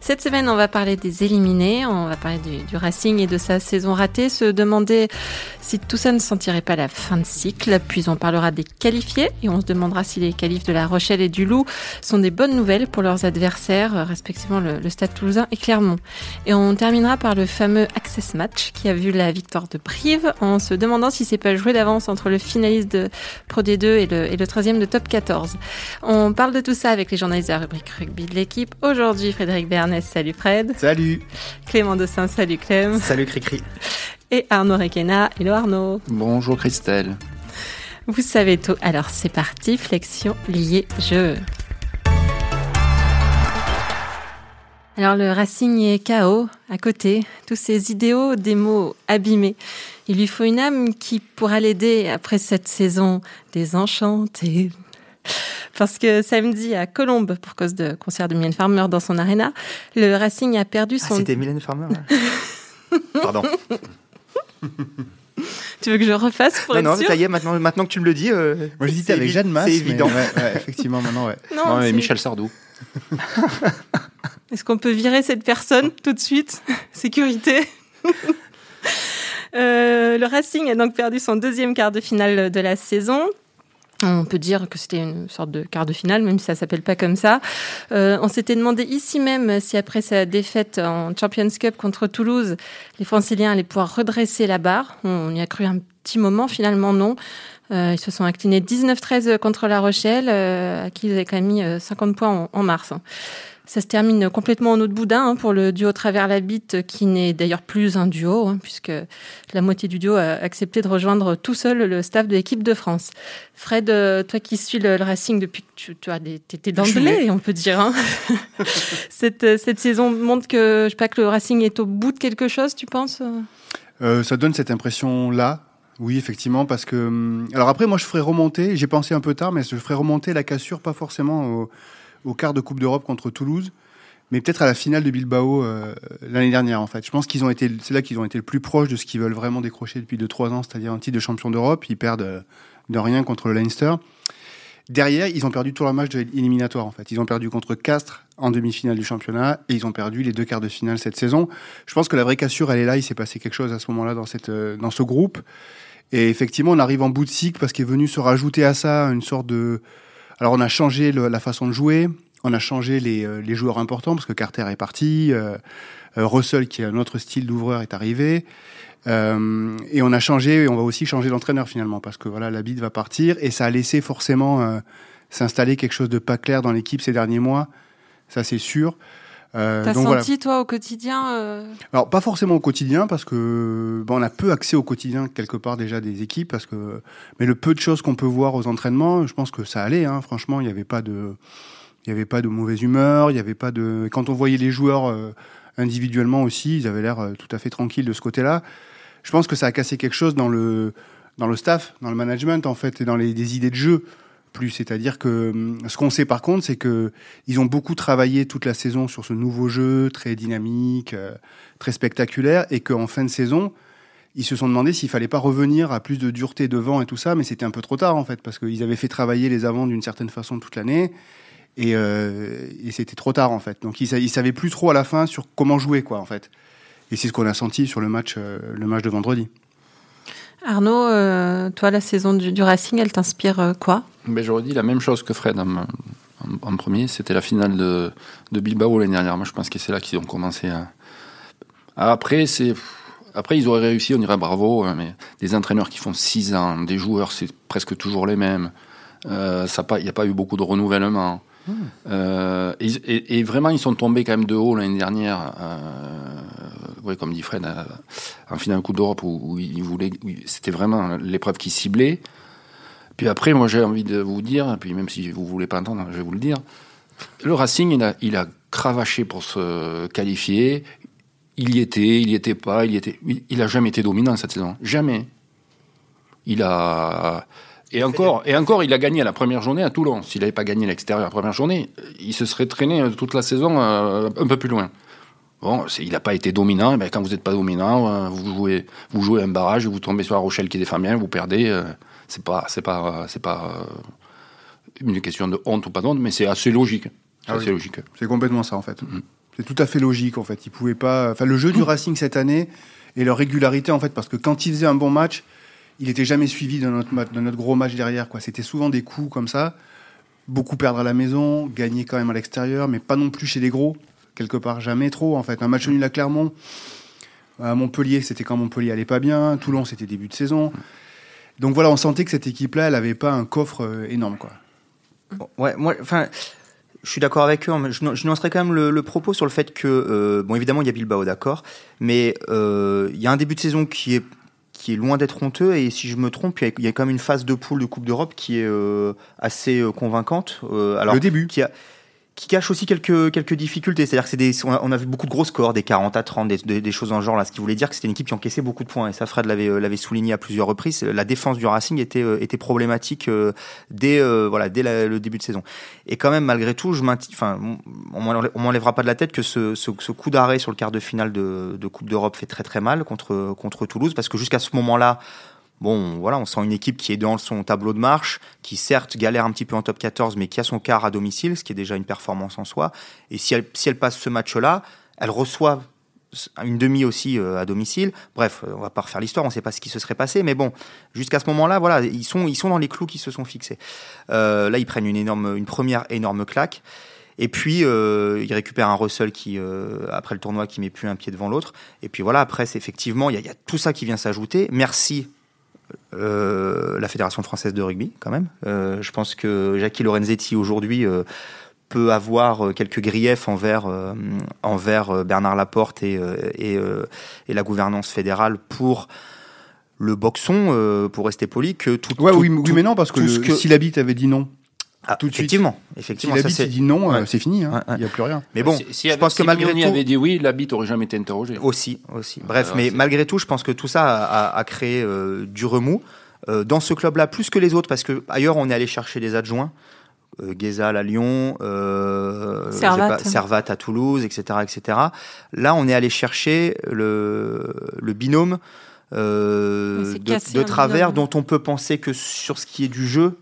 Cette semaine, on va parler des éliminés, on va parler du, du, Racing et de sa saison ratée, se demander si tout ça ne sentirait pas la fin de cycle, puis on parlera des qualifiés et on se demandera si les qualifs de La Rochelle et du Loup sont des bonnes nouvelles pour leurs adversaires, respectivement le, le Stade Toulousain et Clermont. Et on terminera par le fameux Access Match qui a vu la victoire de Brive en se demandant si c'est pas joué d'avance entre le finaliste de Pro D2 et le, et le troisième de Top 14. On parle de tout ça avec les journalistes de la rubrique rugby de l'équipe. Aujourd'hui, Frédéric Salut Fred. Salut. Clément Dossin, salut Clem. Salut Cricri. Et Arnaud Requena, hello Arnaud. Bonjour Christelle. Vous savez tout, alors c'est parti, flexion liée jeu. Alors le Racing est KO, à côté, tous ces idéaux, des mots abîmés. Il lui faut une âme qui pourra l'aider après cette saison désenchantée. Parce que samedi à Colombes, pour cause de concert de Mylène Farmer dans son arena, le Racing a perdu son. Ah, c'était Mylène Farmer. Pardon. tu veux que je refasse pour non, être non, sûr ça y est, maintenant, maintenant que tu me le dis. Euh, Moi j'hésitais avec Jeanne Masse. C'est évident. Ouais, ouais, effectivement, maintenant, ouais. Non, Non, mais Michel Sardou. Est-ce qu'on peut virer cette personne tout de suite? Sécurité. Euh, le Racing a donc perdu son deuxième quart de finale de la saison. On peut dire que c'était une sorte de quart de finale, même si ça s'appelle pas comme ça. Euh, on s'était demandé ici même si après sa défaite en Champions Cup contre Toulouse, les Franciliens allaient pouvoir redresser la barre. On y a cru un petit moment, finalement non. Euh, ils se sont inclinés 19-13 contre La Rochelle, euh, à qui ils avaient quand même mis euh, 50 points en, en mars. Ça se termine complètement en eau de boudin hein, pour le duo travers la bite, qui n'est d'ailleurs plus un duo, hein, puisque la moitié du duo a accepté de rejoindre tout seul le staff de l'équipe de France. Fred, euh, toi qui suis le, le Racing depuis que tu, tu as des, lait, on peut dire. Hein. cette, euh, cette saison montre que, je sais pas, que le Racing est au bout de quelque chose, tu penses Euh, ça donne cette impression-là. Oui, effectivement, parce que. hum, Alors après, moi, je ferais remonter, j'ai pensé un peu tard, mais je ferais remonter la cassure, pas forcément au, au quart de Coupe d'Europe contre Toulouse, mais peut-être à la finale de Bilbao euh, l'année dernière, en fait. Je pense qu'ils ont été. C'est là qu'ils ont été le plus proches de ce qu'ils veulent vraiment décrocher depuis 2-3 ans, c'est-à-dire un titre de champion d'Europe. Ils perdent euh, de rien contre le Leinster. Derrière, ils ont perdu tout leur match de éliminatoire, en fait. Ils ont perdu contre Castres en demi-finale du championnat et ils ont perdu les deux quarts de finale cette saison. Je pense que la vraie cassure, elle est là. Il s'est passé quelque chose à ce moment-là dans, cette, euh, dans ce groupe. Et effectivement, on arrive en bout de cycle parce qu'est venu se rajouter à ça une sorte de. Alors, on a changé la façon de jouer. On a changé les, euh, les joueurs importants parce que Carter est parti. euh, euh, Russell, qui est un autre style d'ouvreur, est arrivé. Euh, et on a changé, et on va aussi changer d'entraîneur finalement, parce que voilà, la bide va partir, et ça a laissé forcément s'installer quelque chose de pas clair dans l'équipe ces derniers mois, ça c'est sûr. Euh, T'as senti, voilà. toi, au quotidien euh, Alors pas forcément au quotidien, parce que bon, on a peu accès au quotidien quelque part déjà des équipes, parce que mais le peu de choses qu'on peut voir aux entraînements, je pense que ça allait. Hein, franchement, il n'y avait pas de, il y avait pas de mauvaise humeur, il y avait pas de. Quand on voyait les joueurs euh, individuellement aussi, ils avaient l'air tout à fait tranquilles de ce côté-là. Je pense que ça a cassé quelque chose dans le dans le staff, dans le management en fait, et dans les des idées de jeu plus. C'est-à-dire que hum, ce qu'on sait par contre, c'est que ils ont beaucoup travaillé toute la saison sur ce nouveau jeu très dynamique, euh, très spectaculaire, et qu'en fin de saison, ils se sont demandé s'il fallait pas revenir à plus de dureté devant et tout ça, mais c'était un peu trop tard en fait, parce qu'ils avaient fait travailler les avants d'une certaine façon toute l'année. Et, euh, c'était trop tard en fait. Donc ils, ils savaient plus trop à la fin sur comment jouer quoi en fait. Et c'est ce qu'on a senti sur le match, euh, le match de vendredi. Arnaud, euh, toi, la saison du, du Racing, elle t'inspire euh, quoi? Mais j'aurais dit la même chose que Fred en, en- en premier. C'était la finale de, de Bilbao l'année dernière. Moi, je pense que c'est là qu'ils ont commencé à. Après, c'est. Après, ils auraient réussi, on dirait bravo, hein, mais des entraîneurs qui font 6 ans, des joueurs, c'est presque toujours les mêmes. Euh, ça Il n'y a pas eu beaucoup de renouvellement. Euh, et, et- et vraiment, ils sont tombés quand même de haut l'année dernière. Euh, comme dit Fred, euh, en finale Coupe d'Europe où, voulaient, où c'était vraiment l'épreuve qui ciblait. Puis après, moi, j'ai envie de vous dire, et puis même si vous voulez pas entendre, je vais vous le dire. Le Racing, il a, il a cravaché pour se qualifier. Il y était, il y était pas, il y était. Il, il a jamais été dominant cette saison, jamais. Il a et encore, et encore, il a gagné à la première journée à Toulon. S'il n'avait pas gagné à l'extérieur la première journée, il se serait traîné toute la saison euh, un peu plus loin. Bon, il n'a pas été dominant. Mais quand vous n'êtes pas dominant, euh, vous jouez, vous jouez un barrage, vous tombez sur la Rochelle qui défend bien, vous perdez. euh, c'est pas, c'est pas, euh, c'est pas une question de honte ou pas d'honte, mais c'est assez logique. C'est Ah oui. logique. C'est complètement ça en fait. Mhm. C'est tout à fait logique en fait. Ils pouvaient pas. Enfin, le jeu du Racing cette année et leur régularité en fait, parce que quand ils faisaient un bon match, il était jamais suivi match, de notre gros match derrière quoi. C'était souvent des coups comme ça, beaucoup perdre à la maison, gagner quand même à l'extérieur, mais pas non plus chez les gros. Quelque part, jamais trop en fait. Un match nul à Clermont, à Montpellier, c'était quand Montpellier allait pas bien. Toulon, c'était début de saison. Donc voilà, on sentait que cette équipe-là, elle avait pas un coffre euh, énorme quoi. Ouais, moi, enfin, je suis d'accord avec eux. hein, mais Je, je nuancerais quand même le, le propos sur le fait que, euh, bon, évidemment, il y a Bilbao, d'accord, mais euh, il y a un début de saison qui est qui est loin d'être honteux et si je me trompe, il y a- il y a quand même une phase de poule de Coupe d'Europe qui est euh, assez euh, convaincante. Euh, alors, le début. qui a qui cache aussi quelques quelques difficultés. C'est-à-dire que des on a, vu beaucoup de gros scores, des 40 à 30, des, des, choses dans ce genre là, ce qui voulait dire que c'était une équipe qui encaissait beaucoup de points. Et ça, Fred l'avait euh, souligné à plusieurs reprises. La défense du Racing était euh, était problématique euh, dès euh, voilà dès le début de saison. Et quand même, malgré tout, je enfin, on m'enlèvera pas de la tête que ce, ce, ce coup d'arrêt sur le quart de finale de, de Coupe d'Europe fait très très mal contre contre Toulouse parce que jusqu'à ce moment-là. Bon, voilà, on sent une équipe qui est dans son tableau de marche, qui certes galère un petit peu en top 14, mais qui a son quart à domicile, ce qui est déjà une performance en soi. Et si elle, si elle passe ce match-là, elle reçoit une demi aussi euh, à domicile. Bref, euh, on va pas refaire l'histoire, on sait pas ce qui se serait passé, mais bon, jusqu'à ce moment-là, voilà, ils sont, ils sont dans les clous qui se sont fixés. Euh, là, ils prennent une énorme, une première énorme claque. Et puis, ils récupèrent un Russell qui, après le tournoi, qui met plus un pied devant l'autre. Et puis voilà, après, c'est effectivement, il y a tout ça qui vient s'ajouter. Merci euh, la Fédération française de rugby, quand même. Euh, je pense que Jackie Lorenzetti, aujourd'hui, euh, peut avoir quelques griefs envers, envers Bernard Laporte et, et, et la gouvernance fédérale pour le boxon, pour rester poli, que tout. Ouais, tout- oui, mais non, parce que, que- avait dit non, Ah, tout de suite. effectivement, si effectivement, ça l'habit c'est. dit non, euh, c'est fini, hein. il Ouais, ouais. n'y a plus rien. Mais bon, Si- si je pense que si malgré Mignoni tout, avait dit oui, l'habit aurait jamais été interrogé. Aussi, aussi. Bref, Alors, mais malgré tout, je pense que tout ça a, a- a créé euh, du remous euh, dans ce club-là, plus que les autres, parce que ailleurs on est allé chercher des adjoints. Euh, Guézal à Lyon, euh, Servat. j'ai pas- Servat à Toulouse, etc., etc. Là, on est allé chercher le, le binôme euh, de, un travers binôme. dont on peut penser que sur ce qui est du jeu,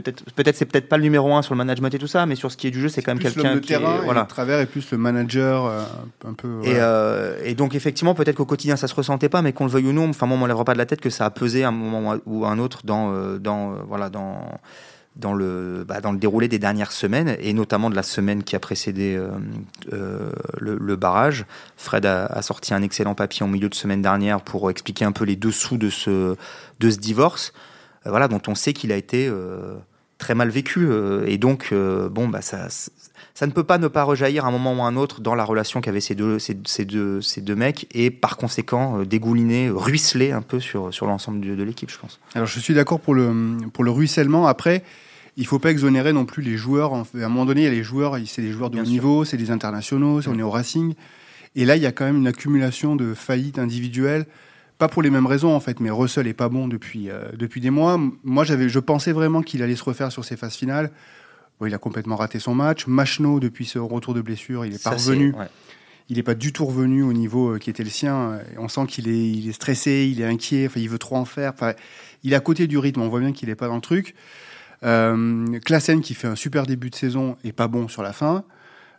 peut-être, peut-être c'est peut-être pas le numéro un sur le management et tout ça, mais sur ce qui est du jeu, c'est quand même quelqu'un qui est- terrain, et voilà. le travers est plus le manager, euh, un peu. Et, euh, et donc effectivement, peut-être qu'au quotidien ça se ressentait pas, mais qu'on le veuille ou non, enfin moi on m'enlèvera pas de la tête que ça a pesé à un moment ou à un autre dans euh, dans voilà dans dans le bah, dans le déroulé des dernières semaines et notamment de la semaine qui a précédé le, le barrage. Fred a, a sorti un excellent papier en milieu de semaine dernière pour expliquer un peu les dessous de ce de ce divorce, voilà dont on sait qu'il a été euh, très mal vécu euh, et donc euh, bon bah ça ça ne peut pas ne pas rejaillir à un moment ou à un autre dans la relation qu'avaient ces deux, ces, ces deux, ces deux mecs et par conséquent euh, dégouliner, ruisseler un peu sur, sur l'ensemble de, de l'équipe, je pense. Alors je suis d'accord pour le, pour le ruissellement. Après, il faut pas exonérer non plus les joueurs. À un moment donné, il y a les joueurs, c'est des joueurs de Bien haut sûr. niveau, c'est des internationaux, on est au Racing. Et là, il y a quand même une accumulation de faillites individuelles. Pas pour les mêmes raisons en fait, mais Russell est pas bon depuis, euh, depuis des mois. Moi, j'avais, je pensais vraiment qu'il allait se refaire sur ses phases finales. Bon, il a complètement raté son match. Machno, depuis ce retour de blessure, il est pas Ça, revenu. ouais. Il n'est pas du tout revenu au niveau euh, qui était le sien. On sent qu'il est, il est stressé, il est inquiet, enfin, il veut trop en faire. Enfin, il est à côté du rythme, on voit bien qu'il n'est pas dans le truc. Euh, Klassen, qui fait un super début de saison, est pas bon sur la fin.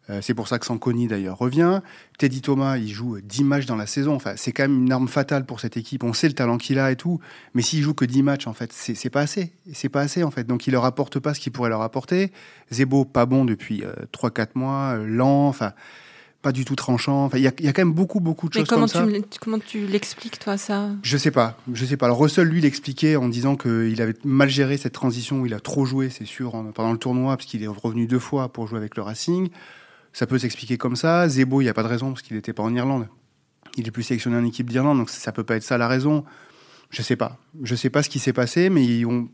Euh, c'est pour ça que Sanconi, d'ailleurs, revient. Teddy Thomas, il joue 10 matchs dans la saison. Enfin, c'est quand même une arme fatale pour cette équipe. On sait le talent qu'il a et tout. Mais s'il joue que 10 matchs, en fait, c'est pas assez. C'est pas assez, en fait. Donc, il leur apporte pas ce qu'il pourrait leur apporter. Zebo, pas bon depuis 3-4 mois, euh, lent, enfin, pas du tout tranchant. Enfin, il y a, il y a quand même beaucoup, beaucoup de Mais choses comme ça. l'e- comment tu l'expliques, toi, ça? Je sais pas, je sais pas. Alors Russell, lui, l'expliquait en disant qu'il avait mal géré cette transition où il a trop joué, c'est sûr, en- pendant le tournoi, parce qu'il est revenu deux fois pour jouer avec le Racing. Ça peut s'expliquer comme ça. Zebo, il n'y a pas de raison, parce qu'il n'était pas en Irlande. Il est plus sélectionné en équipe d'Irlande, donc ça peut pas être ça la raison. Je sais pas. Je sais pas ce qui s'est passé, mais ils ont-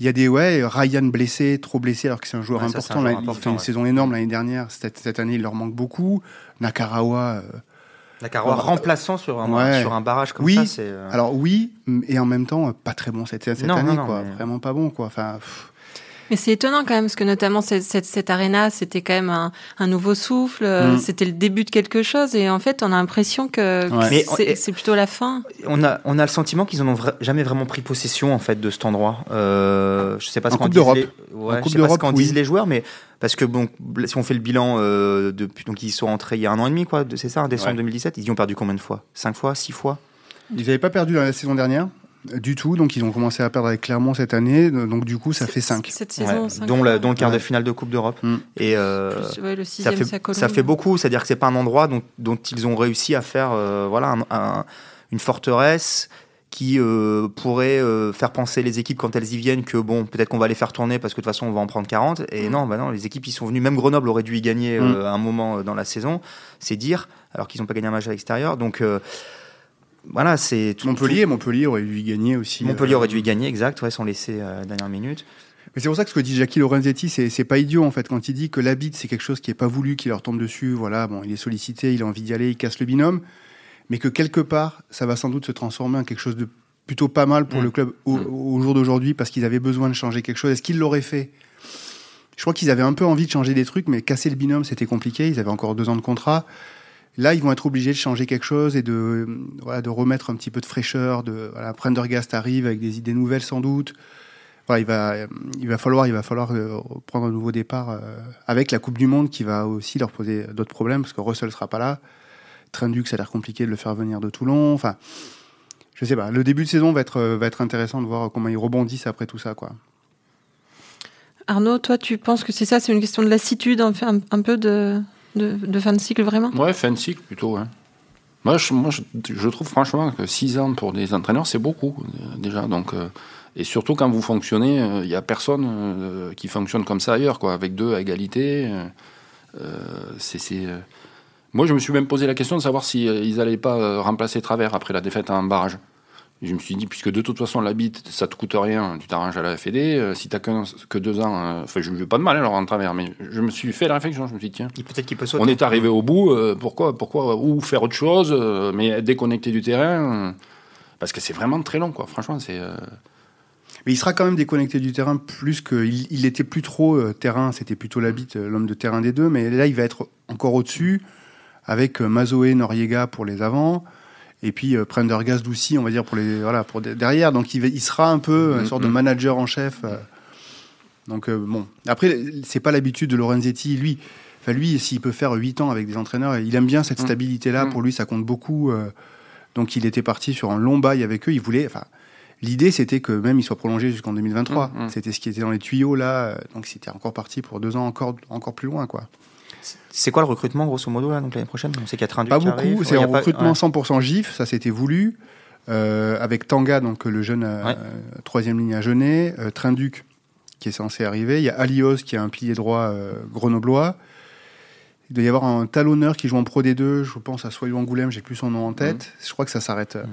il y a des, ouais, Ryan blessé, trop blessé, alors que c'est un joueur Ouais, ça, un important. joueur il important, fait une ouais. saison énorme l'année dernière. Cette, cette année, il leur manque beaucoup. Nakarawa, euh, Nakarawa remplaçant sur un, Ouais. sur un barrage comme Oui. ça, c'est. euh, Alors oui, et en même temps, pas très bon cette, cette Non, année, non, non, quoi. mais- Vraiment pas bon, quoi. Enfin, pff. Mais c'est étonnant quand même, parce que notamment cette, cette, cette arena, c'était quand même un, un nouveau souffle, Mm. c'était le début de quelque chose, et en fait, on a l'impression que Ouais. C'est on- c'est plutôt la fin. On a, on a le sentiment qu'ils en ont vra- jamais vraiment pris possession en fait de cet endroit. Euh, je sais pas ce qu'en disent les, ouais, En Coupe je sais pas ce d'Europe, qu'en oui. disent les joueurs, mais parce que bon, si on fait le bilan euh, depuis donc ils sont entrés il y a un an et demi quoi, c'est ça, en décembre Ouais. 2017, ils y ont perdu combien de fois? Cinq fois, six fois? Ils n'avaient pas perdu dans la saison dernière euh, du tout, donc ils ont commencé à perdre avec Clermont cette année, donc du coup ça fait 5. Cette saison, Ouais, cinq dont, fois. la- dont le quart de finale de Coupe d'Europe. Mm. Et euh, Plus, ouais, le ça sixième, fait, sa colonne. ça fait beaucoup, c'est-à-dire que c'est pas un endroit dont, dont ils ont réussi à faire euh, voilà, un- un- une forteresse qui euh, pourrait euh, faire penser les équipes quand elles y viennent que bon, peut-être qu'on va les faire tourner parce que de toute façon on va en prendre 40. Et Mm. non, bah non, les équipes ils sont venues, même Grenoble aurait dû y gagner Mm. euh, à un moment dans la saison, c'est dire, alors qu'ils n'ont pas gagné un match à l'extérieur. Donc euh, voilà, c'est tout. Montpellier, Montpellier aurait dû y gagner aussi. Montpellier euh, aurait dû y gagner, exact, ouais, sans laisser euh, la dernière minute. Mais c'est pour ça que ce que dit Jackie Lorenzetti, c'est, pas idiot en fait quand il dit que l'habit c'est quelque chose qui est pas voulu, qui leur tombe dessus. Voilà, bon, il est sollicité, il a envie d'y aller, il casse le binôme, mais que quelque part, ça va sans doute se transformer en quelque chose de plutôt pas mal pour Mm. le club au, Mm. au jour d'aujourd'hui parce qu'ils avaient besoin de changer quelque chose. Est-ce qu'ils l'auraient fait? Je crois qu'ils avaient un peu envie de changer des trucs, mais casser le binôme c'était compliqué. Ils avaient encore deux ans de contrat. Là, ils vont être obligés de changer quelque chose et de, voilà, de remettre un petit peu de fraîcheur. De, voilà, Prendergast arrive avec des idées nouvelles sans doute. Voilà, il va, il va falloir, il va falloir euh, prendre un nouveau départ euh, avec la Coupe du Monde qui va aussi leur poser d'autres problèmes parce que Russell sera pas là. Trendux, ça a l'air compliqué de le faire venir de Toulon. Enfin, je sais pas. Le début de saison va être, va être intéressant de voir comment ils rebondissent après tout ça, quoi. Arnaud, toi, tu penses que c'est ça, c'est une question de lassitude, un, un peu de, de, de fin de cycle, vraiment? Ouais, fin de cycle plutôt. ouais. Moi, je, moi je, trouve franchement que 6 ans pour des entraîneurs, c'est beaucoup euh, déjà. Donc, euh, et surtout quand vous fonctionnez, il n'y a personne euh, qui fonctionne comme ça ailleurs, quoi, avec deux à égalité. euh, euh, c'est, euh, Moi, je me suis même posé la question de savoir si euh, ils n'allaient pas euh, remplacer Travers après la défaite en barrage. Et je me suis dit, puisque de toute façon, la bite, ça te coûte rien, tu t'arranges à la FED. euh, si tu n'as que deux ans, euh, enfin, je ne veux pas de mal alors en travers, mais je me suis fait la réflexion, je me suis dit, tiens. Peut-être qu'il peut sauter. On est arrivé au bout, euh, pourquoi, pourquoi, ou faire autre chose, euh, mais être déconnecté du terrain, euh, parce que c'est vraiment très long, quoi. Franchement, c'est. euh, Mais il sera quand même déconnecté du terrain plus que il, il était plus trop euh, terrain, c'était plutôt l'habit, euh, l'homme de terrain des deux. Mais là, il va être encore au-dessus avec euh, Mazoé, Noriega pour les avants. Et puis euh, Prendergast aussi, on va dire pour les voilà pour de- derrière. Donc il, sera un peu une Mhm, sorte de mhm. manager en chef. euh. Donc euh, bon, après c'est pas l'habitude de Lorenzetti. Lui, enfin lui, s'il peut faire 8 ans avec des entraîneurs, il aime bien cette Mhm. stabilité-là. Mhm. Pour lui, ça compte beaucoup. euh. donc il était parti sur un long bail avec eux. Il voulait, enfin. L'idée, c'était que même il soit prolongé jusqu'en 2023. Mhm, mhm. C'était ce qui était dans les tuyaux là. Donc, c'était encore parti pour deux ans encore, encore plus loin, quoi. C'est quoi le recrutement grosso modo là, donc l'année prochaine? On sait qu'il y a Pas qui beaucoup. C'est un pas- recrutement ouais. 100% GIF. Ça, c'était voulu. Euh, avec Tanga, donc le jeune euh, Ouais. troisième ligne à Genet. Euh, Trinduc, qui est censé arriver. Il y a Alios, qui est un pilier droit grenoblois. Il doit y avoir un talonneur qui joue en Pro D2. Je pense à Soyou Angoulême. J'ai plus son nom en tête. Je crois que ça s'arrête. euh,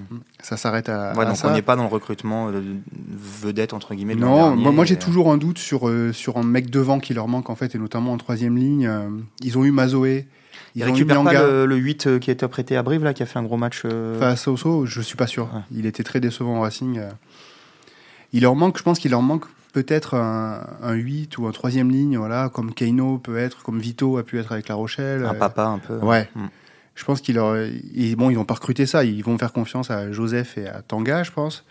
Ça s'arrête à. Ouais, à donc ça. on n'est pas dans le recrutement euh, de vedette entre guillemets. de Non, dernier, moi, moi, j'ai et- toujours un doute sur, euh, sur un mec devant qui leur manque en fait, et notamment en troisième ligne. euh, ils ont eu Mazoé, Ils récupèrent pas le, le 8 euh, qui a été prêté à Brive là, qui a fait un gros match. euh, Face à Osso, je suis pas sûr. Ouais. Il était très décevant au Racing. euh. Il leur manque, je pense qu'il leur manque peut-être un, un 8 ou un troisième ligne, voilà, comme Keino peut être, comme Vito a pu être avec La Rochelle. un euh, papa un peu. Ouais. Mm. Je pense qu'ils ils, bon, ils vont pas recruter ça. Ils vont faire confiance à Joseph et à Tanga, je pense.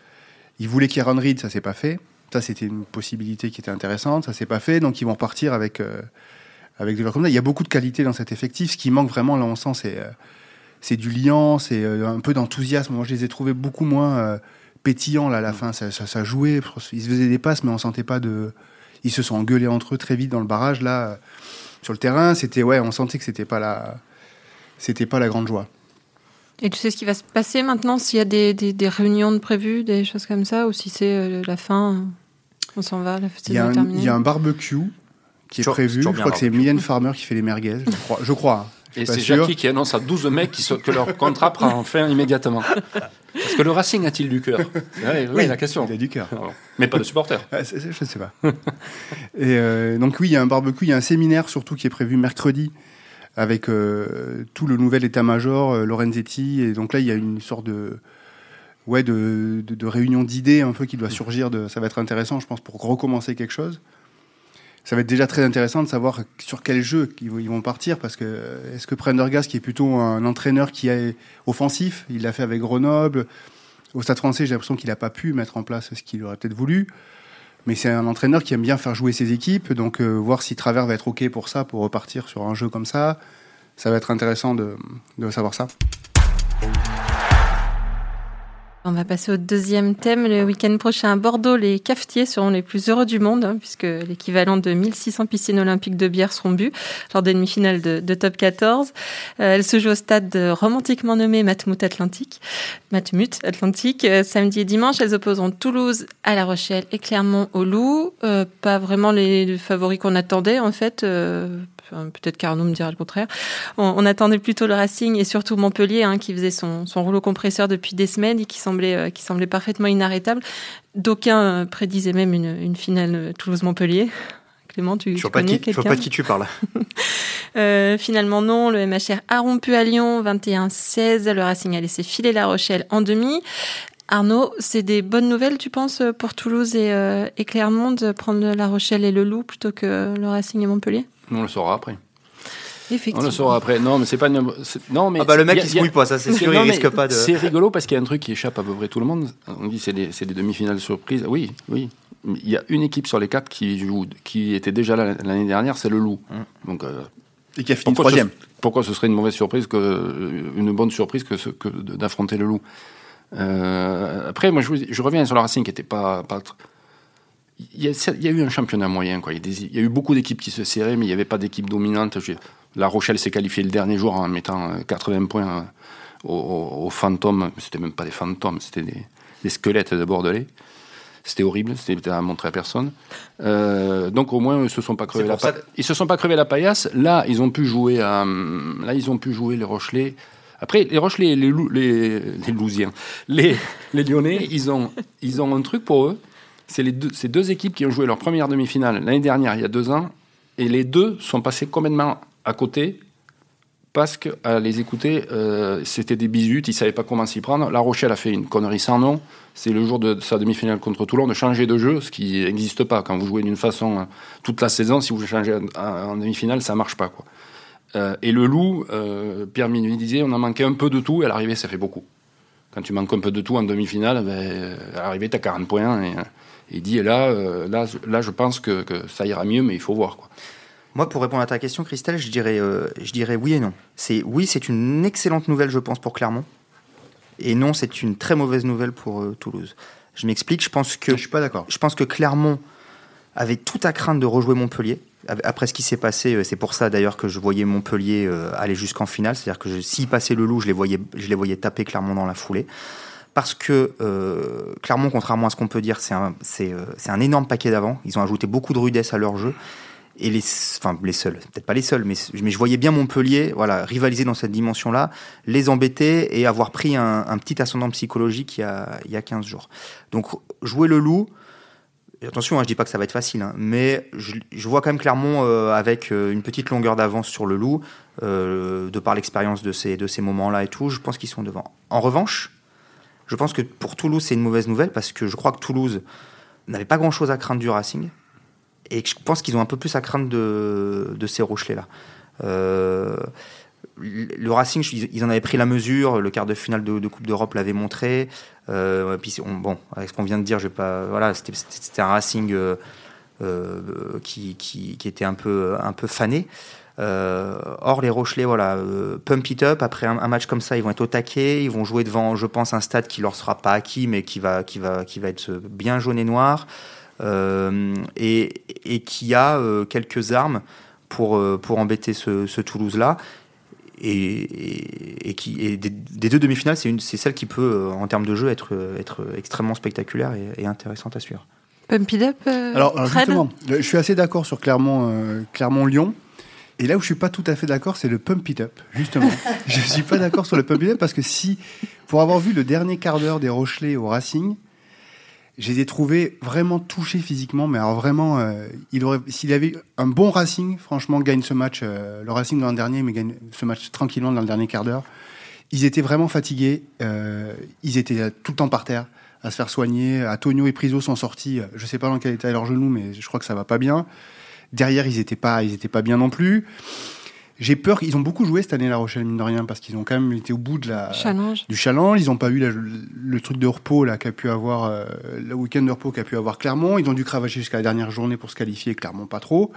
Ils voulaient Kieran Reed, ça s'est pas fait. Ça, c'était une possibilité qui était intéressante. Ça s'est pas fait, donc ils vont partir avec euh, avec des joueurs comme ça. Il y a beaucoup de qualité dans cet effectif. Ce qui manque vraiment, là, on sent, c'est euh, c'est du liant, c'est euh, un peu d'enthousiasme. Moi, je les ai trouvés beaucoup moins pétillants là à la fin. Ça, ça, ça jouait. Ils se faisaient des passes, mais on sentait pas de. Ils se sont engueulés entre eux très vite dans le barrage là. Sur le terrain, c'était ouais, on sentait que c'était pas la, c'était pas la grande joie. Et tu sais ce qui va se passer maintenant, s'il y a des, des, des réunions de prévues, des choses comme ça, ou si c'est euh, la fin, on s'en va, la Il y, a un, terminée il y a un barbecue qui est prévu. Je crois que c'est. Mylène Farmer qui fait les merguez. Je crois. Je crois. Et c'est. Jackie qui annonce à 12 mecs qui que leur contrat prend fin immédiatement. Parce que le Racing a-t-il du cœur? Ouais, Oui, la question. Il a du cœur. Mais pas de supporters. Ah, je sais pas. Et euh, donc oui, il y a un barbecue, il y a un séminaire surtout qui est prévu mercredi avec euh, tout le nouvel état-major, euh, Lorenzetti. Et donc là, il y a une sorte de ouais de, de, de réunion d'idées un peu qui doit surgir. De, ça va être intéressant, je pense, pour recommencer quelque chose. Ça va être déjà très intéressant de savoir sur quel jeu ils vont partir parce que est-ce que Prendergast qui est plutôt un entraîneur qui est offensif, il l'a fait avec Grenoble. Au Stade Français, j'ai l'impression qu'il n'a pas pu mettre en place ce qu'il aurait peut-être voulu. Mais c'est un entraîneur qui aime bien faire jouer ses équipes, donc euh, voir si Travers va être OK pour ça, pour repartir sur un jeu comme ça, ça va être intéressant de, de savoir ça. On va passer au deuxième thème. Le week-end prochain à Bordeaux, les cafetiers seront les plus heureux du monde, hein, puisque l'équivalent de 1600 piscines olympiques de bière seront bues lors des demi-finales de, Top 14. Euh, elle se joue au stade romantiquement nommé Matmut Atlantique. Matmut Atlantique. Euh, samedi et dimanche, elles opposeront Toulouse à La Rochelle et Clermont au Loup. Euh, pas vraiment les favoris qu'on attendait, en fait. Peut-être qu'Arnaud me dira le contraire. On, attendait plutôt le Racing et surtout Montpellier, hein, qui faisait son, rouleau compresseur depuis des semaines et qui semblait, euh, qui semblait parfaitement inarrêtable. D'aucuns euh, prédisaient même une, finale euh, Toulouse-Montpellier. Clément, tu, tu connais quelqu'un Je vois pas de qui tu parles. finalement, non. Le MHR a rompu à Lyon, 21-16. Le Racing a laissé filer La Rochelle en demi. Arnaud, c'est des bonnes nouvelles, tu penses, pour Toulouse et, et Clermont de prendre La Rochelle et le Loup plutôt que le Racing et Montpellier? On le saura après. Effectivement. On le saura après. Non, mais c'est pas Non, mais ah bah le mec il se mouille pas, ça c'est sûr, il risque pas de. C'est rigolo parce qu'il y a un truc qui échappe à peu près tout le monde. On dit c'est des, des demi-finales surprises. Oui, oui. Il y a une équipe sur les quatre qui joue, qui était déjà là l'année dernière, c'est le Loup. Hum. Donc. Euh, et qui a fini troisième. pourquoi ce serait une mauvaise surprise que une bonne surprise que, que d'affronter le Loup? Euh, après, moi je, je, reviens sur le Racing qui était pas, pas il y, a, eu un championnat moyen. Quoi. Il, y a eu beaucoup d'équipes qui se serraient, mais il n'y avait pas d'équipe dominante. La Rochelle s'est qualifiée le dernier jour en mettant 80 euh, points euh, aux, fantômes. C'était même pas des fantômes, c'était des, squelettes de Bordelais. C'était horrible, c'était à montrer à personne. Euh, donc au moins ils se sont pas crevés la ils se sont pas crevés la paillasse. Là ils ont pu jouer là ils ont pu jouer les Rochelais. Après les Rochelais, les, les, les Lousiens, les, les Lyonnais, ils ont ils ont un truc pour eux c'est deux, ces deux équipes qui ont joué leur première demi-finale l'année dernière, il y a deux ans, et les deux sont passés complètement à côté parce qu'à les écouter, euh, c'était des bisutes, ils ne savaient pas comment s'y prendre. La Rochelle a fait une connerie sans nom. C'est le jour de sa demi-finale contre Toulon de changer de jeu, ce qui n'existe pas. Quand vous jouez d'une façon euh, toute la saison, si vous changez en, demi-finale, ça ne marche pas. Quoi. Euh, et le loup, Pierre Minuit disait, on a manqué un peu de tout, et à l'arrivée, ça fait beaucoup. Quand tu manques un peu de tout en demi-finale, ben, à l'arrivée, tu as 40 points. Il dit là, euh, là, là, je pense que, ça ira mieux, mais il faut voir. Quoi. Moi, pour répondre à ta question, Christelle, je dirais, euh, je dirais oui et non. C'est oui, c'est une excellente nouvelle, je pense, pour Clermont. Et non, c'est une très mauvaise nouvelle pour euh, Toulouse. Je m'explique. Je pense que je suis pas d'accord. Je pense que Clermont avait tout à craindre de rejouer Montpellier. Après ce qui s'est passé, c'est pour ça d'ailleurs que je voyais Montpellier aller jusqu'en finale. C'est-à-dire que s'ils passaient le loup, je les voyais, je les voyais taper Clermont dans la foulée parce que euh, Clermont, contrairement à ce qu'on peut dire, c'est un, euh, un, énorme paquet d'avant. Ils ont ajouté beaucoup de rudesse à leur jeu. Et les, enfin, les seuls, peut-être pas les seuls, mais, mais je voyais bien Montpellier voilà, rivaliser dans cette dimension-là, les embêter et avoir pris un, petit ascendant psychologique il y, a, il y a 15 jours. Donc, jouer le loup, attention, hein, je dis pas que ça va être facile, hein, mais je, vois quand même Clermont euh, avec euh, une petite longueur d'avance sur le loup, de par l'expérience de ces, de ces moments-là et tout. Je pense qu'ils sont devant. En revanche, je pense que pour Toulouse, c'est une mauvaise nouvelle parce que je crois que Toulouse n'avait pas grand-chose à craindre du Racing. Et je pense qu'ils ont un peu plus à craindre de, de ces Rochelais-là. Euh, le Racing, ils en avaient pris la mesure. Le quart de finale de, Coupe d'Europe l'avait montré. Euh, puis bon, avec ce qu'on vient de dire, pas. Voilà, c'était un Racing euh, qui, qui, qui, était un peu, un peu fané. Euh, or, les Rochelais, voilà, euh, pump it up. Après un, match comme ça, ils vont être au taquet. Ils vont jouer devant, je pense, un stade qui leur sera pas acquis, mais qui va, qui va, qui va être bien jaune et noir. Euh, et, et, qui a quelques armes pour, pour embêter ce, Toulouse-là. Et, et, qui des, deux demi-finales, c'est celle qui peut, en termes de jeu, être, être extrêmement spectaculaire et, intéressante à suivre. Pump it up, alors, justement, je suis assez d'accord sur Clermont-Lyon. Clermont et là où je suis pas tout à fait d'accord, c'est le pump it up, justement. je suis pas d'accord sur le pump it up parce que si, pour avoir vu le dernier quart d'heure des Rochelais au Racing, je les ai trouvés vraiment touchés physiquement, mais alors vraiment, euh, il aurait, s'il avait un bon Racing, franchement, gagne ce match, euh, le Racing dans le dernier, mais gagne ce match tranquillement dans le dernier quart d'heure. Ils étaient vraiment fatigués, euh, ils étaient tout le temps par terre à se faire soigner. Antonio et Priso sont sortis, je sais pas dans quel état est leur genou, mais je crois que ça va pas bien. Derrière, ils étaient pas, ils étaient pas bien non plus. J'ai peur qu'ils ont beaucoup joué cette année La Rochelle mine de rien parce qu'ils ont quand même été au bout de la Challenge. du challenge. Ils n'ont pas eu la- le truc de repos là qu'a pu avoir euh, le week-end de repos qu'a pu avoir Clermont. Ils ont dû cravacher jusqu'à la dernière journée pour se qualifier. Clermont pas trop.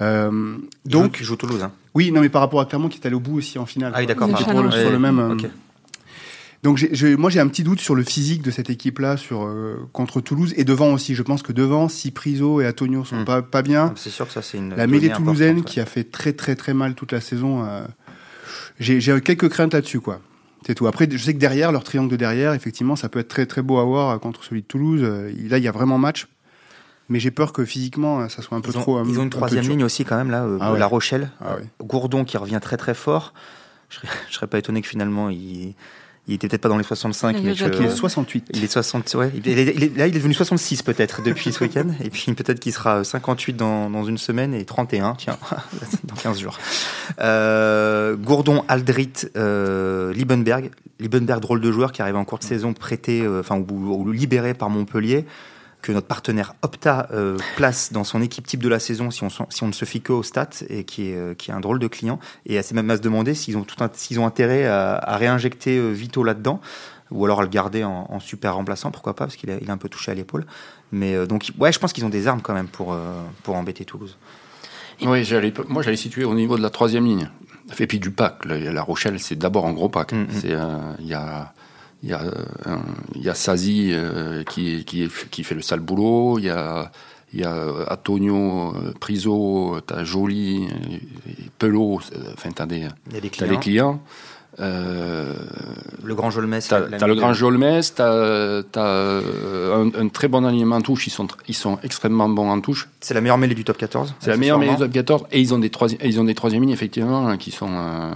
Euh, Donc, donc il joue Toulouse. Hein. oui, non mais par rapport à Clermont qui est allé au bout aussi en finale. Ah oui, d'accord. Pour le- sur le même. euh. Donc j'ai- moi j'ai un petit doute sur le physique de cette équipe-là sur euh, contre Toulouse et devant aussi. Je pense que devant, si Priso et Antonio sont Mm. pas pas bien, C'est sûr que ça, c'est une. la mêlée toulousaine qui a fait très très très mal toute la saison. euh, j'ai j'ai quelques craintes là-dessus quoi. C'est tout. Après, je sais que derrière, leur triangle de derrière, effectivement, ça peut être très très beau à voir euh, contre celui de Toulouse. Là, il y a vraiment match. Mais j'ai peur que physiquement, ça soit un peu ont, trop. ils ont un une troisième ligne aussi quand même là, euh, Ah ouais. La Rochelle, Ah ouais. Gourdon qui revient très très fort. Je serais, je serais pas étonné que finalement il, il était peut-être pas dans les 65, Il mais que- Qui est 68. il est 60, ouais. Il est- il est- là il est devenu 66 peut-être depuis ce week-end, et puis peut-être qu'il sera 58 dans, dans une semaine et 31, tiens, dans 15 jours. Euh, Gourdon, Aldrit, euh, Liebenberg, Liebenberg drôle de joueur qui arrive en cours de saison prêté, euh, enfin ou, ou libéré par Montpellier que notre partenaire Opta euh, place dans son équipe type de la saison si on, si on ne se fie qu'aux stats et qui est, euh, qui est un drôle de client. Et c'est même à se demander s'ils ont, tout un- s'ils ont intérêt à, à réinjecter euh, Vito là-dedans ou alors à le garder en, en super remplaçant, pourquoi pas, parce qu'il a, il a un peu touché à l'épaule. Mais euh, donc, ouais, je pense qu'ils ont des armes quand même pour, euh, pour embêter Toulouse. Oui, j'allais, moi j'allais situer au niveau de la troisième ligne. Et puis du pack. La, Rochelle, c'est d'abord un gros pack. Mhm. C'est, euh, Il y a, il y a, euh, un- il y a Sazi euh, qui, qui, qui fait le sale boulot. Il y a, il y a euh, Antonio, Priso, t'as Joly, Pelot. Enfin, t'as des, Il y a des t'as clients. des clients. Euh, Le Grand Jolmes. T'as le Grand Jolmes, t'as t'as, un, un très bon alignement en touche. Ils sont, ils sont extrêmement bons en touche. C'est la meilleure mêlée du top 14. C'est la meilleure mêlée du top 14. Et ils ont des ils ont des troisième lignes effectivement hein, qui sont. euh,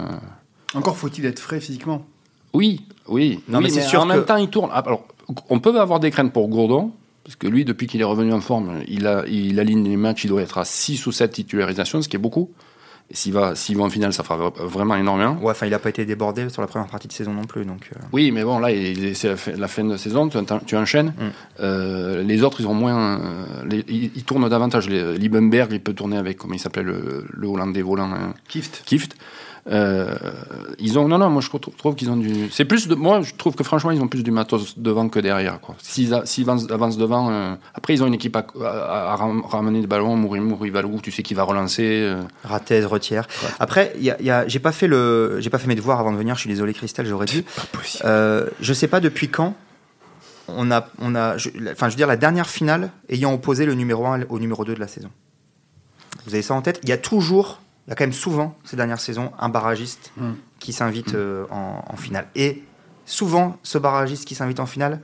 Encore faut-il être frais physiquement. Oui, oui. Non, oui, mais c'est sûr en même temps, il tourne. Ah, Alors, on peut avoir des craintes pour Gourdon, parce que lui, depuis qu'il est revenu en forme, il, a, il aligne les matchs, il doit être à 6 ou 7 titularisations, ce qui est beaucoup. S'il va, va en finale, ça fera vraiment énormément. Ouais, enfin, il n'a pas été débordé sur la première partie de saison non plus. Donc, euh, Oui, mais bon, là, c'est la fin, la fin de saison, tu, tu enchaînes. Mm. Euh, les autres, ils ont moins. les- ils, ils tournent davantage. Liebenberg, il peut tourner avec, comment il s'appelle, le, le Hollandais volant, hein, Kift. Kift. Euh, ils ont non non moi je trouve, qu'ils ont du c'est plus de moi je trouve que franchement ils ont plus du matos devant que derrière quoi s'ils a- s'ils avancent, avancent devant euh, après ils ont une équipe à, à- à ram- ramener des ballons Mourir Mourir Valou tu sais qui va relancer euh, Ratez, retière. Après, il y a, il y a- j'ai pas fait le, j'ai pas fait mes devoirs avant de venir. Je suis désolé, Christelle, j'aurais dû. Pas possible. Euh, je sais pas depuis quand on a, on a, je, enfin, je veux dire la dernière finale ayant opposé le numéro 1 au numéro 2 de la saison. Vous avez ça en tête? Il y a toujours, il y a quand même souvent ces dernières saisons un barragiste Mm. qui s'invite euh, en, en finale. Et souvent, ce barragiste qui s'invite en finale,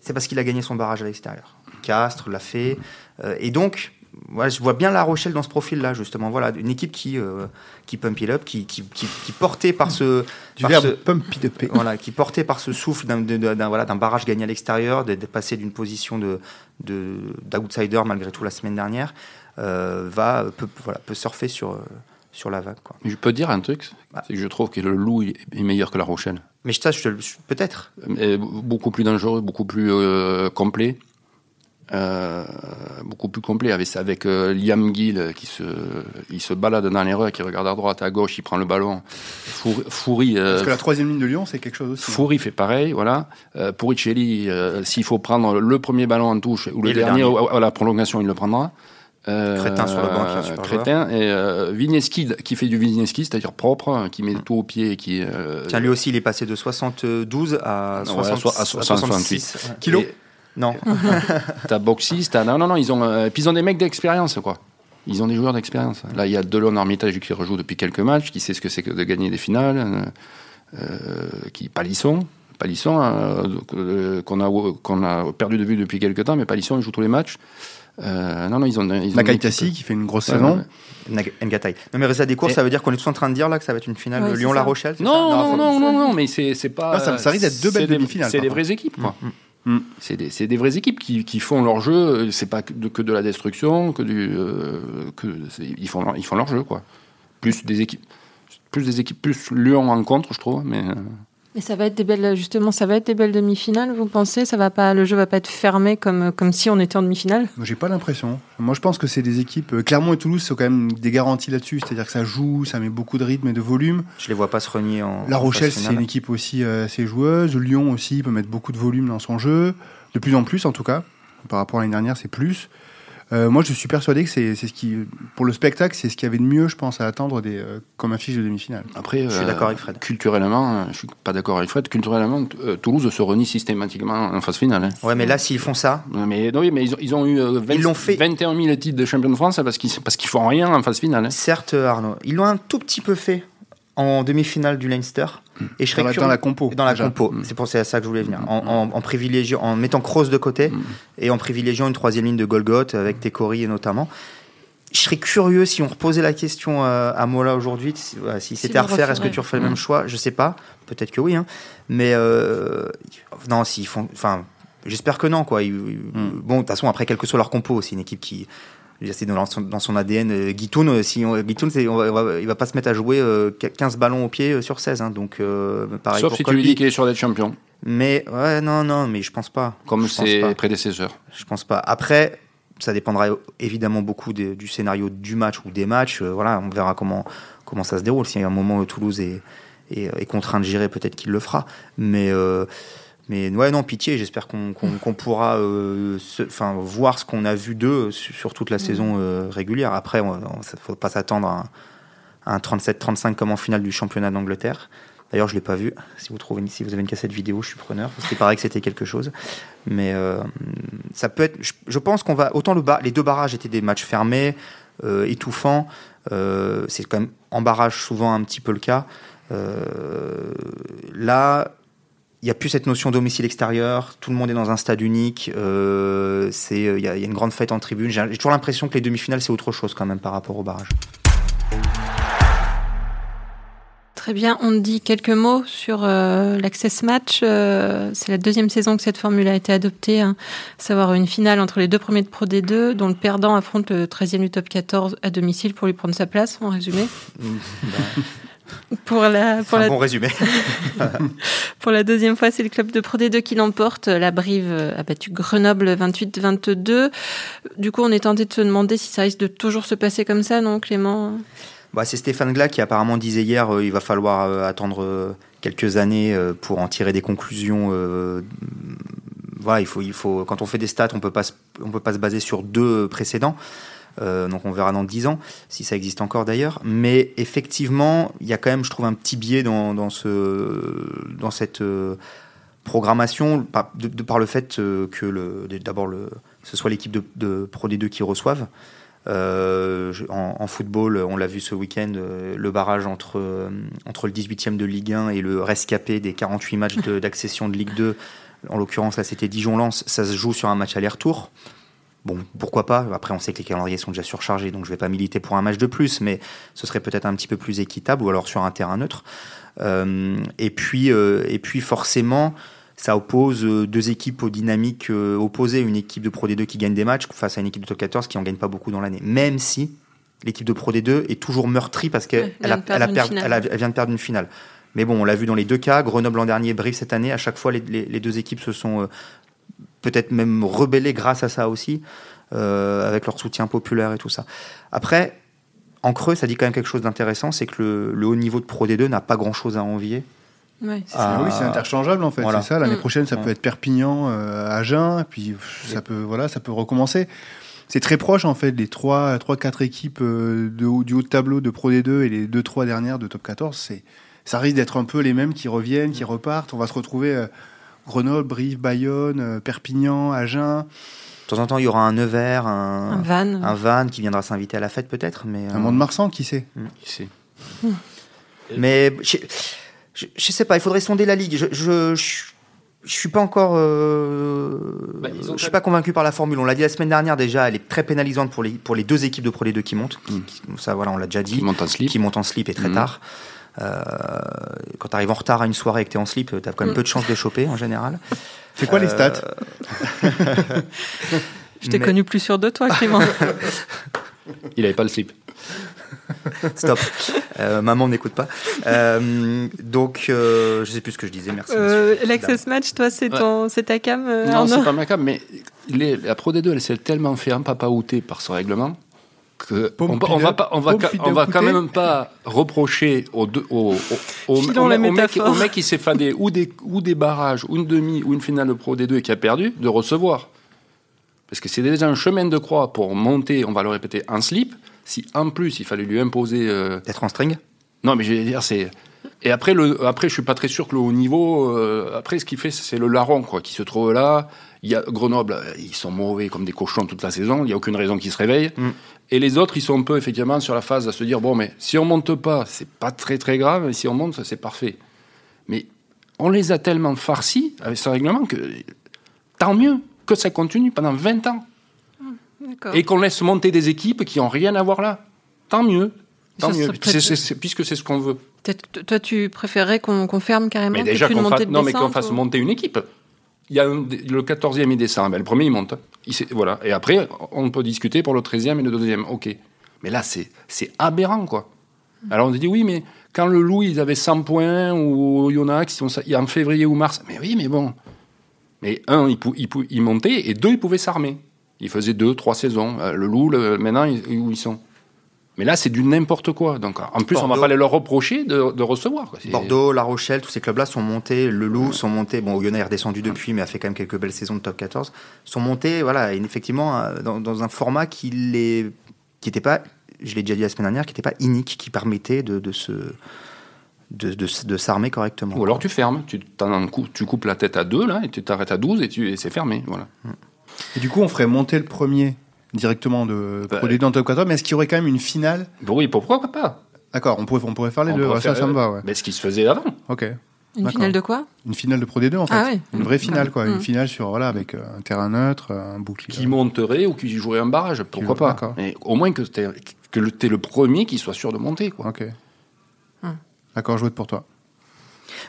c'est parce qu'il a gagné son barrage à l'extérieur. Castres l'a fait, Euh, et donc. voilà, je vois bien La Rochelle dans ce profil-là, justement. Voilà, une équipe qui, euh, qui pump it up, qui, qui, qui, qui portée par ce, Du par verbe ce- pump it up. voilà, qui par ce souffle d'un voilà, d'un barrage gagné à l'extérieur, d'être passé d'une position de de- d'outsider malgré tout la semaine dernière, euh, va peut, voilà, peut surfer sur sur la vague. Quoi. je peux te dire un truc Bah. c'est que je trouve que le Loup est meilleur que la Rochelle Mais ça, je, peut-être. Et beaucoup plus dangereux beaucoup plus euh, complet Euh, beaucoup plus complet avec, avec euh, Liam Gill qui se, il se balade dans les rues, qui regarde à droite, à gauche, il prend le ballon. Four- Fouri, euh, Parce que la troisième ligne de Lyon, c'est quelque chose aussi. hein. Fouri fait pareil, voilà. Euh, Puricelli, euh, s'il faut prendre le premier ballon en touche ou le, le dernier, dernier. à la prolongation, il le prendra. Euh, Crétin sur le banc, qui est un super Crétin et euh, qui fait du Vigneski, c'est-à-dire propre, hein, qui met tout au pied, et qui euh, Tiens, lui aussi, il est passé de 72 à, Ouais, 60, so- à 66. Ouais. Kilos et Non. T'as Boxis, t'as non non non, ils ont euh, puis ils ont des mecs d'expérience quoi. Ils ont des joueurs d'expérience. Là, il y a Delon Armitage qui rejoue depuis quelques matchs, qui sait ce que c'est que de gagner des finales, qui Palisson, Palisson euh, qu'on a qu'on a perdu de vue depuis quelques temps, mais Palisson il joue tous les matchs. Euh, non non, ils ont ils ont Nakai une Tassi équipe- qui fait une grosse Ouais, saison. ouais. Ngatai. Non, mais résultat des courses, Et- ça veut dire qu'on est tous en train de dire là que ça va être une finale Lyon-La. Rochelle Non, ça non, non, non, non, mais c'est c'est pas. Ça- ça risque d'être deux belles demi-finales, C'est des vraies équipes, quoi. Mm. C'est des, c'est des vraies équipes qui, qui font leur jeu. C'est pas que de, que de la destruction, que du, euh, que ils font leur, ils font leur jeu, quoi. Plus des équipes, plus des équipes, plus Lyon en contre, je trouve. Mais euh, Mais ça va être des belles, justement, ça va être des belles demi-finales, vous pensez? Ça va pas, le jeu va pas être fermé comme, comme si on était en demi-finale? Moi, j'ai pas l'impression. Moi, je pense que c'est des équipes. euh, Clermont et Toulouse, c'est quand même des garanties là-dessus. C'est-à-dire que ça joue, ça met beaucoup de rythme et de volume. Je les vois pas se renier en. La Rochelle, c'est une équipe aussi euh, assez joueuse. Lyon aussi peut mettre beaucoup de volume dans son jeu. De plus en plus, en tout cas. Par rapport à l'année dernière, c'est plus. Euh, moi, je suis persuadé que c'est c'est ce qui, pour le spectacle, c'est ce qu'il y avait de mieux, je pense, à attendre des, euh, comme affiche de demi-finale. Après, Je suis euh, d'accord avec Fred. Culturellement, euh, je suis pas d'accord avec Fred. Culturellement, euh, Toulouse se renie systématiquement en phase finale. hein. Ouais, mais là, s'ils font ça, Mais, non, oui, mais ils, ont, ils ont eu euh, 20 Ils l'ont fait. 21 000 titres de champion de France parce qu'ils parce qu'ils font rien en phase finale. hein. certes, Arnaud, ils l'ont un tout petit peu fait en demi-finale du Leinster. Et je serais Dans la, curieux- dans la compo. Dans la déjà. compo, c'est pour c'est à ça que je voulais venir. En, en- en privilégiant, en mettant Kroos de côté et en privilégiant une troisième ligne de Golgoth avec Tekori et notamment. Je serais curieux si on reposait la question à, à Mola aujourd'hui, si, si c'était à refaire, est-ce que tu refais le même choix? Je sais pas, peut-être que oui, hein. mais euh, non, s'ils font, enfin, j'espère que non, quoi. Ils- Bon, de toute façon, après, quel que soit leur compo, c'est une équipe qui, c'est dans son, dans son ADN. Euh, Guitoun, euh, si on, Guitoun, c'est- on va- on va- il va pas se mettre à jouer euh, 15 ballons au pied euh, sur 16, hein, donc euh, pareil Sauf pour si tu lui dis qu'il est sûr d'être champion, Mais ouais, non, non, mais je pense pas. comme je ses pas. prédécesseurs. Je pense pas. Après, ça dépendra évidemment beaucoup de- du scénario du match ou des matchs. Euh, voilà, on verra comment comment ça se déroule. Si à un moment où Toulouse est, est, est contraint de gérer, peut-être qu'il le fera. Mais euh, mais ouais, non, pitié. J'espère qu'on qu'on pourra euh, se- voir ce qu'on a vu d'eux sur, toute la saison euh, régulière. Après, il ne faut pas s'attendre à, un- à un 37-35 comme en finale du championnat d'Angleterre. D'ailleurs, je l'ai pas vu. Si vous trouvez, si vous avez une cassette vidéo, je suis preneur. Parce qu'il paraît que c'était quelque chose. Mais euh, ça peut être. Je, je pense qu'on va autant le bar, les deux barrages étaient des matchs fermés, étouffants. C'est quand même en barrage souvent un petit peu le cas. Là, il n'y a plus cette notion domicile extérieur. Tout le monde est dans un stade unique. Euh, il y, a il y a une grande fête en tribune. J'ai j'ai toujours l'impression que les demi-finales c'est autre chose quand même par rapport au barrage. Très bien, on dit quelques mots sur euh, l'Access Match. Euh, c'est la deuxième saison que cette formule a été adoptée, hein. à savoir une finale entre les deux premiers de Pro D2, dont le perdant affronte le 13e du top 14 à domicile pour lui prendre sa place, en résumé. Pour la, pour un la, bon résumé. pour la deuxième fois, c'est le club de Pro D2 qui l'emporte. La Brive a battu Grenoble 28-22. Du coup, on est tenté de se demander si ça risque de toujours se passer comme ça, non, Clément? Bah, c'est Stéphane Glas qui apparemment disait hier euh, il va falloir euh, attendre euh, quelques années euh, pour en tirer des conclusions. voilà, il faut, il faut, quand on fait des stats, on peut pas, on peut pas se baser sur deux précédents. Euh, donc on verra dans 10 ans, si ça existe encore d'ailleurs. Mais effectivement, il y a quand même, je trouve, un petit biais dans, dans, ce, dans cette euh, programmation, par, de, de par le fait euh, que d'abord ce soit l'équipe de, de Pro D2 qui reçoive. En, football, on l'a vu ce week-end, le barrage entre, entre le 18e de Ligue 1 et le rescapé des 48 matchs de- d'accession de, Ligue 2. En l'occurrence, là, c'était Dijon-Lens. Ça se joue sur un match aller-retour. Bon, pourquoi pas Après, on sait que les calendriers sont déjà surchargés, donc je vais pas militer pour un match de plus, mais ce serait peut-être un petit peu plus équitable, ou alors sur un terrain neutre. Euh, et, puis, euh, et puis, forcément, ça oppose euh, deux équipes aux dynamiques opposées. Une équipe de Pro D2 qui gagne des matchs face à une équipe de top 14 qui en gagne pas beaucoup dans l'année. Même si l'équipe de Pro D2 est toujours meurtrie parce qu'elle vient de perdre une finale. elle a- elle vient de perdre une finale. Mais bon, on l'a vu dans les deux cas. Grenoble l'an dernier, Brive cette année. À chaque fois, les, les- les deux équipes se sont euh, peut-être même rebellées grâce à ça aussi, euh, avec leur soutien populaire et tout ça. Après, en creux, ça dit quand même quelque chose d'intéressant, c'est que le, le haut niveau de Pro D2 n'a pas grand-chose à envier. Ouais. Ah, oui, c'est interchangeable en fait. voilà. C'est ça. L'année Mm. prochaine, ça Ouais. peut être Perpignan, euh, Agen, puis pff, ça peut, voilà, ça peut recommencer. C'est très proche en fait. Les trois, trois, quatre équipes euh, de du haut de tableau de Pro D2 et les deux, trois dernières de Top 14, c'est, ça risque d'être un peu les mêmes qui reviennent, qui repartent. On va se retrouver euh, Grenoble, Brive, Bayonne, euh, Perpignan, Agen, De temps en temps, il y aura un Nevers, Un un, van. un Van qui viendra s'inviter à la fête peut-être, mais un euh, Mont-de-Marsan, qui sait Qui sait Mais je, je, je sais pas, il faudrait sonder la ligue. Je, je, je, je suis pas encore, euh, Bah, je suis fait- pas convaincu par la formule. On l'a dit la semaine dernière déjà, elle est très pénalisante pour les pour les deux équipes de Pro D2 qui montent. Qui- Mm. qui- ça, voilà, on l'a déjà dit. Qui monte en slip. qui montent en slip et très Mhm. tard. Euh, quand tu arrives en retard à une soirée et que tu es en slip, tu as quand même Mm. peu de chances de choper en général. C'est quoi les Euh, stats Je t'ai mais- connu plus sûr de toi, Clément. Il avait pas le slip. Stop. Euh, maman n'écoute pas. Euh, donc, euh, je sais plus ce que je disais. Merci. Euh. L'Access Match, toi, c'est Ouais. ton, c'est ta cam euh, Non, c'est pas ma cam, mais les- la Pro D2, elle s'est tellement fait empapaouter par ce règlement que on, on va pas, on va, ca- on va quand même pas reprocher au, deux- au, au, au- Filons au la mec, au mec- métaphore. au mec qui s'est fadé ou des, ou des barrages, ou une demi, ou une finale de Pro D2 et qui a perdu, de recevoir. Parce que c'est déjà un chemin de croix pour monter, on va le répéter, en slip. Si en plus il fallait lui imposer euh, D'être en string non, mais je vais dire, c'est. Et après, le, après, je suis pas très sûr que le haut niveau. euh, après, ce qu'il fait, c'est le larron, quoi, qui se trouve là. Il y a Grenoble, euh, ils sont mauvais comme des cochons toute la saison. Il y a aucune raison qu'ils se réveillent. Mm. Et les autres, ils sont un peu effectivement sur la phase à se dire bon, mais si on monte pas, c'est pas très très grave. Et si on monte, c'est parfait. Mais on les a tellement farcis avec ce règlement que tant mieux que ça continue pendant 20 ans D'accord. et qu'on laisse monter des équipes qui ont rien à voir là. Tant mieux. Tant Ça mieux. serait C'est- peut-être- c'est- c'est- puisque c'est ce qu'on veut. Toi, tu préférerais qu'on qu'on ferme carrément Mais déjà qu'on fasse, de non, mais qu'on fasse ou- monter une équipe. Il y a un- le 14e, il descend. Ben, le premier, il monte. Il voilà. Et après, on peut discuter pour le 13e et le 12e. OK. Mais là, c'est aberrant, quoi. Alors, on se dit, oui, mais quand le Loup, ils avaient 100 points, ou Yonax, ils il en février ou mars. Mais oui, mais bon. Mais un, il, pou- il, pou- il montait, et deux, ils pouvaient s'armer. Ils faisaient deux, trois saisons. Euh, Le Loup, le- maintenant, ils- où ils sont? Mais là, c'est du n'importe quoi. Donc, en plus, on va Bordeaux. pas les leur reprocher de, de recevoir. quoi. Bordeaux, La Rochelle, tous ces clubs-là sont montés. Le Loup sont montés. Bon, Oyonnax est redescendu depuis, mais a fait quand même quelques belles saisons de top 14. Sont montés, voilà, et effectivement, euh, dans, dans un format qui les, qui n'était pas, je l'ai déjà dit la semaine dernière, qui n'était pas inique, qui permettait de, de se, de, de, de s'armer correctement. Ou alors tu fermes, tu, tu coupes la tête à deux, là, et tu t'arrêtes à 12 et, tu, et c'est fermé. Voilà. Et du coup, on ferait monter le premier directement de Bah, Pro D2 en top 14, mais est-ce qu'il y aurait quand même une finale Bon, oui, pourquoi pas? D'accord, on pourrait, on pourrait faire les On deux. ça, faire, ça me va, ouais. Mais ce qui se faisait avant. Ok. Une finale de quoi? Une finale de Pro D2, en fait. Ah ouais. Une vraie finale, quoi. Mm. Une finale sur, voilà, avec euh, un terrain neutre, un bouclier. Qui monterait ou qui jouerait un barrage, pourquoi pas d'accord. Mais au moins que t'es que le, t'es le premier qui soit sûr de monter. Quoi. Ok. Hum. D'accord, je vote pour toi.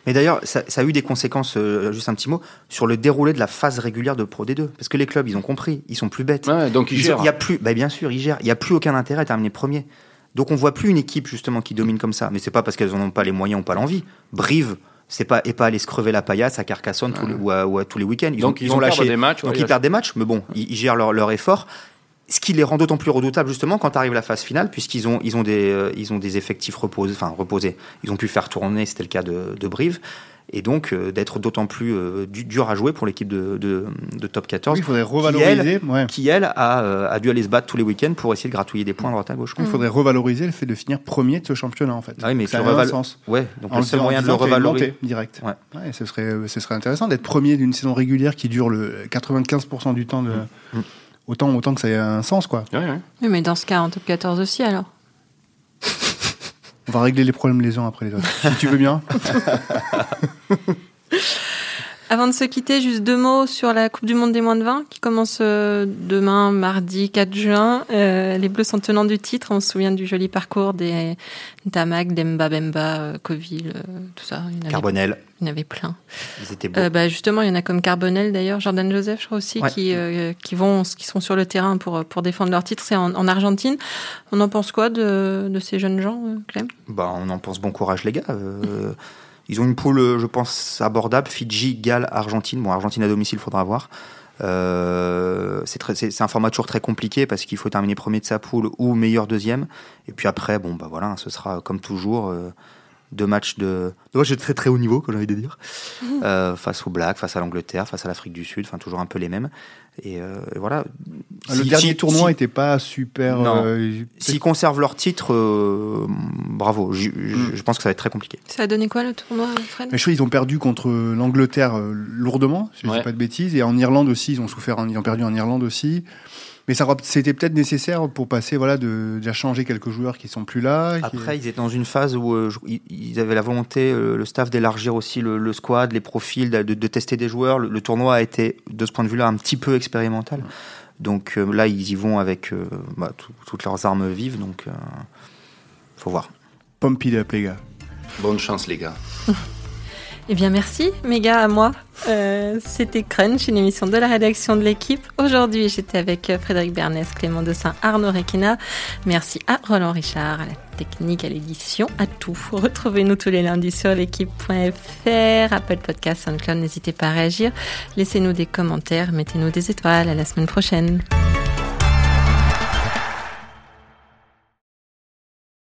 Mais d'ailleurs, ça, ça a eu des conséquences, euh, juste un petit mot, sur le déroulé de la phase régulière de Pro D2. Parce que les clubs, ils ont compris, ils sont plus bêtes. Ouais, donc il Ils gère. ont- Il y a plus, bah bien sûr, ils gèrent. Il n'y a plus aucun intérêt à terminer premier. Donc on voit plus une équipe justement qui domine comme ça. Mais c'est pas parce qu'elles n'en ont pas les moyens ou pas l'envie. Brive, c'est pas et pas aller se crever la paillasse à Carcassonne tous les- ou, à, ou à tous les week-ends. Ils donc ont, ils ont perdent lâché des matchs. Donc ouais, ils perdent des matchs, mais bon, ils, ils gèrent leur, leur effort. Ce qui les rend d'autant plus redoutables justement quand arrive la phase finale, puisqu'ils ont, ils ont, des, euh, ils ont des effectifs reposés, enfin reposés. Ils ont pu faire tourner, c'était le cas de, de Brive. Et donc euh, d'être d'autant plus euh, du- dur à jouer pour l'équipe de, de, de top 14, Oui, il faudrait elle- revaloriser. ouais. qui elle a, euh, a dû aller se battre tous les week-ends pour essayer de gratouiller des points à droite à gauche. Il faudrait revaloriser le fait de finir premier de ce championnat, en fait. Ah oui, mais ça a le un sens. Ouais, donc En le seul en moyen de le revaloriser. direct. Ouais. Ouais, ce, serait, ce serait intéressant d'être premier d'une saison régulière qui dure le 95% du temps. De... Mm. Autant, autant que ça ait un sens, quoi. Ouais, ouais. Oui, mais dans ce cas, en top 14 aussi, alors. On va régler les problèmes les uns après les autres. si tu veux bien. Avant de se quitter, juste deux mots sur la Coupe du Monde des moins de 20 qui commence euh, demain, mardi 4 juin. Euh, les Bleus sont tenants du titre. On se souvient du joli parcours des Damak, Demba Bemba, euh, Coville, tout ça. Il Carbonel, il y en avait plein. ils étaient beaux. Euh, bah, justement, il y en a comme Carbonel d'ailleurs, Jordan Joseph, je crois aussi, Ouais. qui, euh, qui, vont, qui sont sur le terrain pour, pour défendre leur titre. C'est en, en Argentine. On en pense quoi de, de ces jeunes gens, Clem? Bah, on en pense bon courage, les gars. Ils ont une poule, euh, je pense, abordable. Fidji, Galles, Argentine. Bon, Argentine à domicile, faudra voir. Euh, c'est un format toujours très compliqué parce qu'il faut terminer premier de sa poule ou meilleur deuxième. Et puis après, bon, bah voilà, ce sera comme toujours euh, deux matchs de, deux matchs de très très haut niveau, comme j'ai envie de dire, Euh, face aux Blacks, face à l'Angleterre, face à l'Afrique du Sud, enfin toujours un peu les mêmes. Et, euh, et voilà. Ah, le Si- dernier si- tournoi si- n'était pas super. Euh, S'ils conservent leur titre, euh, bravo. Je, je- Mm. je pense que ça va être très compliqué. Ça a donné quoi le tournoi, Fred? Mais je trouve qu'ils ont perdu contre l'Angleterre euh, lourdement, si je Ouais. dis pas de bêtises, et en Irlande aussi, ils ont souffert, en- ils ont perdu en Irlande aussi. Mais ça, c'était peut-être nécessaire pour passer, voilà, de déjà changer quelques joueurs qui sont plus là. qui- Après, ils étaient dans une phase où euh, ils- ils avaient la volonté, euh, le staff, d'élargir aussi le, le squad, les profils, de, de tester des joueurs. Le, le tournoi a été, de ce point de vue-là, un petit peu expérimental. Donc euh, là, ils y vont avec euh, bah, tout- toutes leurs armes vives. Donc, euh, faut voir. Pump it up, les gars. Bonne chance, les gars. Eh bien, merci, méga à moi. Euh, C'était Crunch, une émission de la rédaction de l'équipe. Aujourd'hui, j'étais avec Frédéric Bernès, Clément Dessin, Arnaud Requina. Merci à Roland Richard, à la technique, à l'édition, à tout. Retrouvez-nous tous les lundis sur l'équipe.fr, Apple Podcast, SoundCloud. N'hésitez pas à réagir. Laissez-nous des commentaires, mettez-nous des étoiles. À la semaine prochaine.